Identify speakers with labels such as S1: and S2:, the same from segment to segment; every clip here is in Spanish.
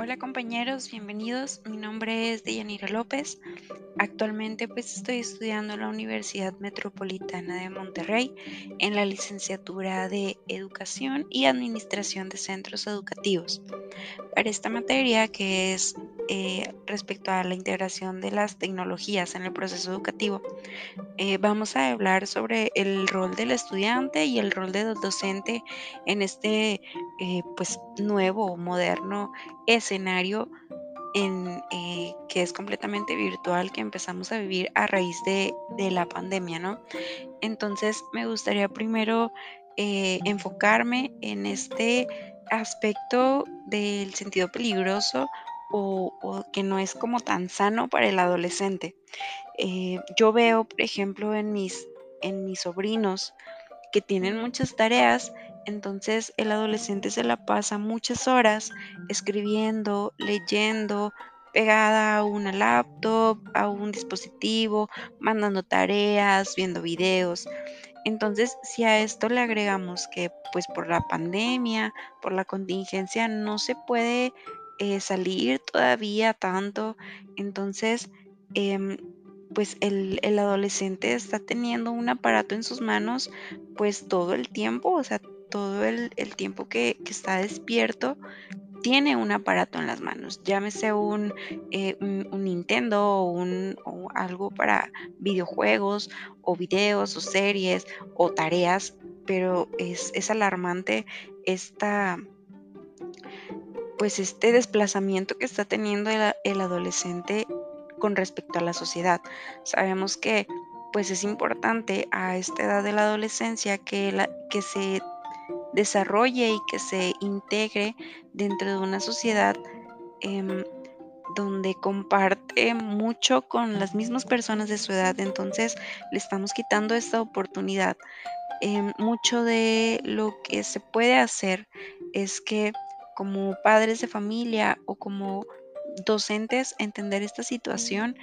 S1: Hola compañeros, bienvenidos. Mi nombre es Deyanira López. Actualmente pues estoy estudiando en la Universidad Metropolitana de Monterrey en la licenciatura de Educación y Administración de Centros Educativos. Para esta materia que es eh, respecto a la integración de las tecnologías en el proceso educativo, eh, vamos a hablar sobre el rol del estudiante y el rol del docente en este eh, pues nuevo moderno escenario en, que es completamente virtual que empezamos a vivir a raíz de, la pandemia, ¿no? Entonces me gustaría primero enfocarme en este aspecto del sentido peligroso o, que no es como tan sano para el adolescente. Eh, yo veo, por ejemplo, en mis, en mis sobrinos que tienen muchas tareas entonces el adolescente se la pasa muchas horas escribiendo, leyendo, pegada a una laptop, a un dispositivo, mandando tareas, viendo videos. Entonces, si a esto le agregamos que pues por la pandemia, por la contingencia, no se puede eh, salir todavía tanto, entonces em, pues el, el, adolescente está teniendo un aparato en sus manos pues todo el tiempo, o sea, todo el, tiempo que, está despierto tiene un aparato en las manos, llámese un, eh, un, Nintendo o, un, algo para videojuegos o videos o series o tareas, pero es, es alarmante esta, pues este desplazamiento que está teniendo el, adolescente con respecto a la sociedad. Sabemos que pues es importante a esta edad de la adolescencia que, que se desarrolle y que se integre dentro de una sociedad em, donde comparte mucho con las mismas personas de su edad. Entonces le estamos quitando esta oportunidad. Em, mucho de lo que se puede hacer es que como padres de familia o como docentes entender esta situación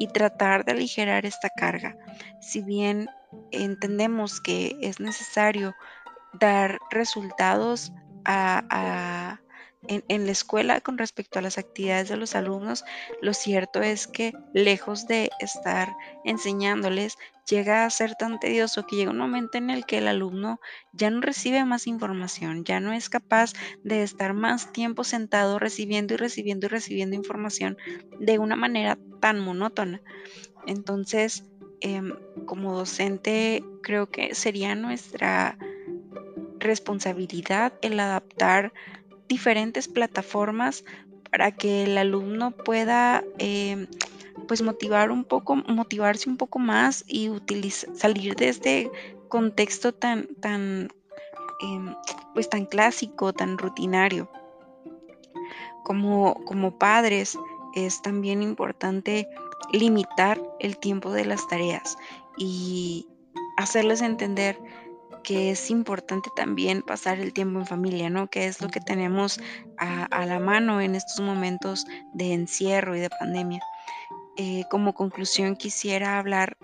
S1: y tratar de aligerar esta carga. Si bien entendemos que es necesario dar resultados en, la escuela con respecto a las actividades de los alumnos, lo cierto es que lejos de estar enseñándoles, llega a ser tan tedioso que llega un momento en el que el alumno ya no recibe más información, ya no es capaz de estar más tiempo sentado recibiendo y recibiendo y recibiendo información de una manera tan monótona. Entonces, em, como docente, creo que sería nuestra responsabilidad el adaptar diferentes plataformas para que el alumno pueda em, pues motivar un poco, motivarse un poco más y salir de este contexto tan, tan, em, pues tan clásico, tan rutinario. Como, como padres es también importante limitar el tiempo de las tareas y hacerles entender que es importante también pasar el tiempo en familia, ¿no? Que es lo que tenemos a, la mano en estos momentos de encierro y de pandemia. Eh, como conclusión quisiera hablar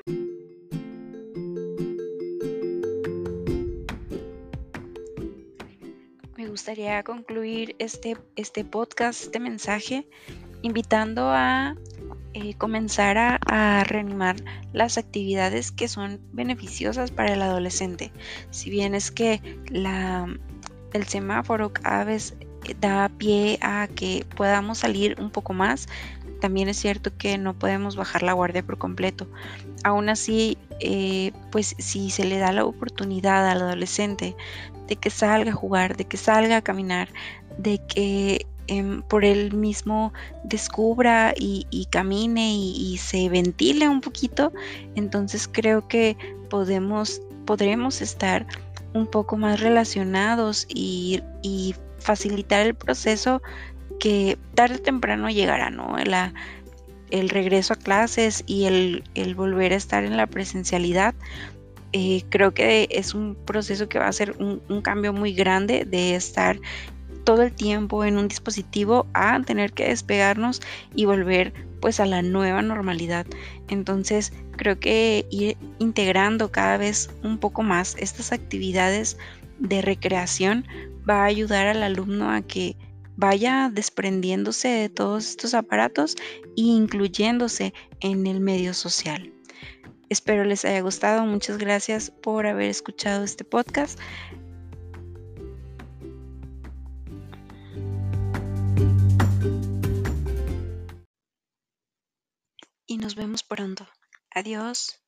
S1: me gustaría concluir este, este podcast, este mensaje, invitando a eh, comenzar a, reanimar las actividades que son beneficiosas para el adolescente. Si bien es que el semáforo cada vez da pie a que podamos salir un poco más, también es cierto que no podemos bajar la guardia por completo. Aún así, eh, pues si se le da la oportunidad al adolescente de que salga a jugar, de que salga a caminar, de que Em, por él mismo descubra y, camine y, se ventile un poquito, entonces creo que podemos, podremos estar un poco más relacionados y, facilitar el proceso que tarde o temprano llegará, ¿no? el regreso a clases y el, volver a estar en la presencialidad. Eh, creo que es un proceso que va a ser un, un, cambio muy grande de estar todo el tiempo en un dispositivo a tener que despegarnos y volver pues a la nueva normalidad. Entonces creo que ir integrando cada vez un poco más estas actividades de recreación va a ayudar al alumno a que vaya desprendiéndose de todos estos aparatos e incluyéndose en el medio social. Espero les haya gustado. Muchas gracias por haber escuchado este podcast. Nos vemos pronto. Adiós.